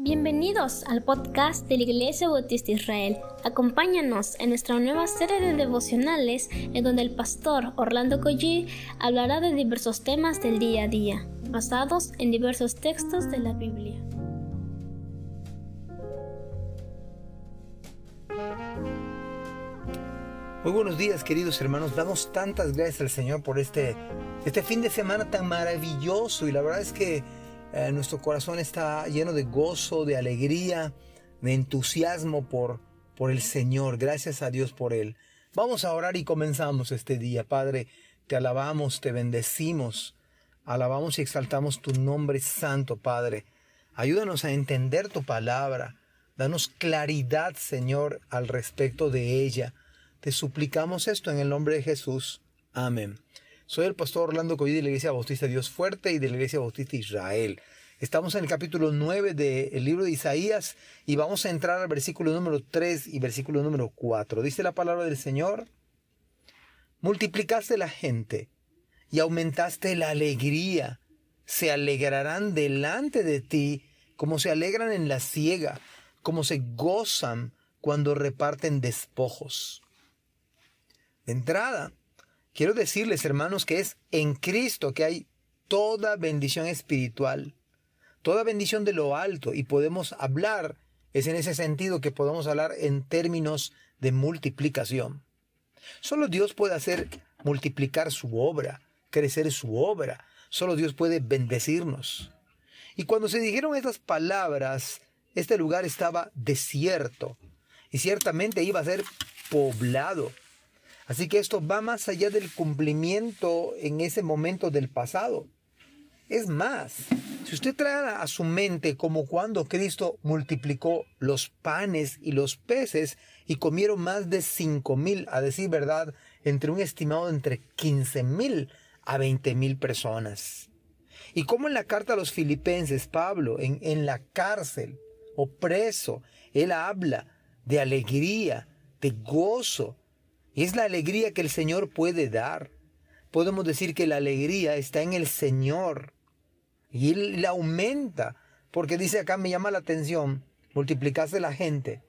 Bienvenidos al podcast de la Iglesia Bautista Israel. Acompáñanos en nuestra nueva serie de devocionales en donde el pastor Orlando Collie hablará de diversos temas del día a día, basados en diversos textos de la Biblia. Muy buenos días queridos hermanos, damos tantas gracias al Señor por este, este fin de semana tan maravilloso y la verdad es que eh, nuestro corazón está lleno de gozo, de alegría, de entusiasmo por, por el Señor. Gracias a Dios por Él. Vamos a orar y comenzamos este día. Padre, te alabamos, te bendecimos, alabamos y exaltamos tu nombre santo, Padre. Ayúdanos a entender tu palabra. Danos claridad, Señor, al respecto de ella. Te suplicamos esto en el nombre de Jesús. Amén. Soy el pastor Orlando Collí de la Iglesia Bautista Dios Fuerte y de la Iglesia Bautista Israel. Estamos en el capítulo 9 del libro de Isaías y vamos a entrar al versículo número 3 y versículo número 4. Dice la palabra del Señor, multiplicaste la gente y aumentaste la alegría. Se alegrarán delante de ti como se alegran en la siega, como se gozan cuando reparten despojos. De entrada, Quiero decirles, hermanos, que es en Cristo que hay toda bendición espiritual, toda bendición de lo alto, y podemos hablar, es en ese sentido que podemos hablar en términos de multiplicación. Solo Dios puede hacer multiplicar su obra, crecer su obra, solo Dios puede bendecirnos. Y cuando se dijeron estas palabras, este lugar estaba desierto, y ciertamente iba a ser poblado Así que esto va más allá del cumplimiento en ese momento del pasado. Es más, si usted trae a su mente como cuando Cristo multiplicó los panes y los peces y comieron más de cinco mil, a decir verdad, entre un estimado entre quince mil a veinte mil personas. Y como en la carta a los filipenses, Pablo, en, en la cárcel o preso, él habla de alegría, de gozo, es la alegría que el Señor puede dar. Podemos decir que la alegría está en el Señor. Y Él la aumenta. Porque dice acá, me llama la atención, multiplicaste la gente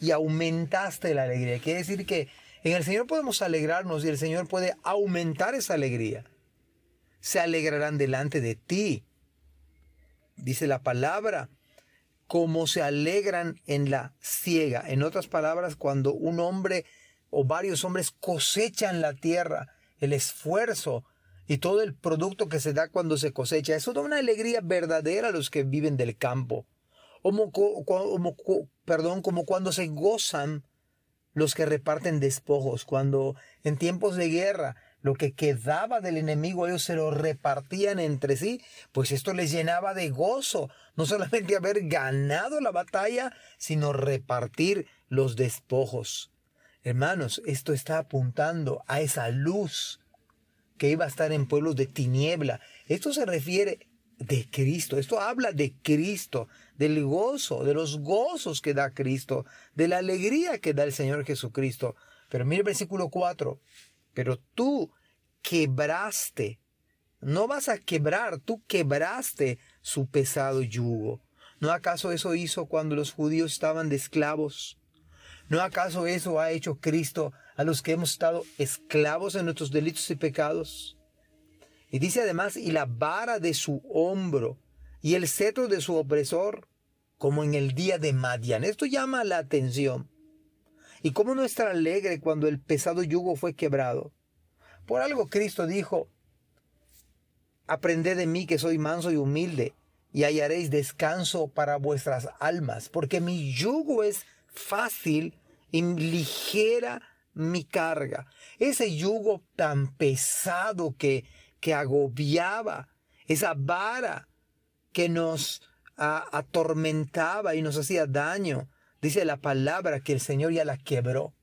y aumentaste la alegría. Quiere decir que en el Señor podemos alegrarnos y el Señor puede aumentar esa alegría. Se alegrarán delante de ti. Dice la palabra, como se alegran en la ciega. En otras palabras, cuando un hombre o varios hombres cosechan la tierra, el esfuerzo y todo el producto que se da cuando se cosecha. Eso da una alegría verdadera a los que viven del campo. Como, como, perdón, como cuando se gozan los que reparten despojos, cuando en tiempos de guerra lo que quedaba del enemigo ellos se lo repartían entre sí, pues esto les llenaba de gozo, no solamente haber ganado la batalla, sino repartir los despojos. Hermanos, esto está apuntando a esa luz que iba a estar en pueblos de tiniebla. Esto se refiere de Cristo. Esto habla de Cristo, del gozo, de los gozos que da Cristo, de la alegría que da el Señor Jesucristo. Pero mire el versículo 4. Pero tú quebraste. No vas a quebrar, tú quebraste su pesado yugo. ¿No acaso eso hizo cuando los judíos estaban de esclavos? ¿No acaso eso ha hecho Cristo a los que hemos estado esclavos en nuestros delitos y pecados? Y dice además, y la vara de su hombro y el cetro de su opresor, como en el día de Madian. Esto llama la atención. ¿Y cómo no estar alegre cuando el pesado yugo fue quebrado? Por algo Cristo dijo, aprended de mí que soy manso y humilde, y hallaréis descanso para vuestras almas, porque mi yugo es fácil y ligera mi carga. Ese yugo tan pesado que, que agobiaba, esa vara que nos atormentaba y nos hacía daño. Dice la palabra que el Señor ya la quebró.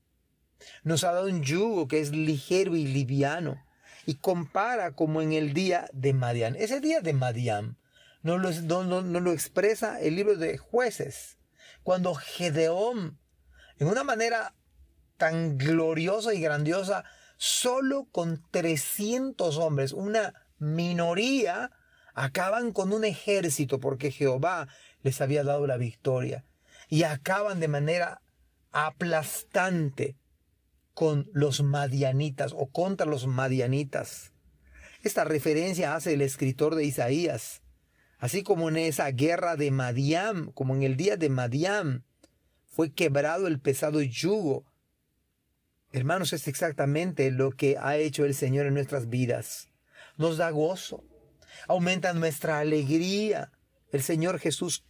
Nos ha dado un yugo que es ligero y liviano. Y compara como en el día de Madián. Ese día de Madián no lo, no lo expresa el libro de jueces. Cuando Gedeón en una manera tan gloriosa y grandiosa, solo con 300 hombres, una minoría, Acaban con un ejército porque Jehová les había dado la victoria. Y acaban de manera aplastante con los madianitas o contra los madianitas. Esta referencia hace el escritor de Isaías, así como en esa guerra de Madiam, como en el día de Madiam, fue quebrado el pesado yugo. Hermanos, es exactamente lo que ha hecho el Señor en nuestras vidas. Nos da gozo, aumenta nuestra alegría. El Señor Jesús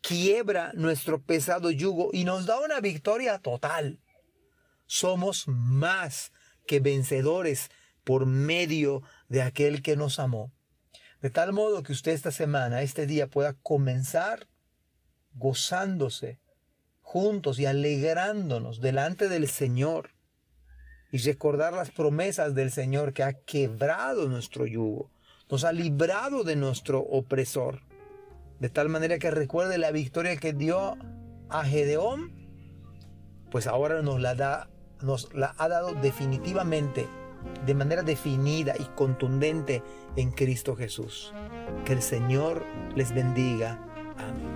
quiebra nuestro pesado yugo y nos da una victoria total somos más que vencedores por medio de aquel que nos amó. De tal modo que usted esta semana, este día, pueda comenzar gozándose juntos y alegrándonos delante del Señor y recordar las promesas del Señor que ha quebrado nuestro yugo, nos ha librado de nuestro opresor. De tal manera que recuerde la victoria que dio a Gedeón, pues ahora nos la da nos la ha dado definitivamente, de manera definida y contundente en Cristo Jesús. Que el Señor les bendiga. Amén.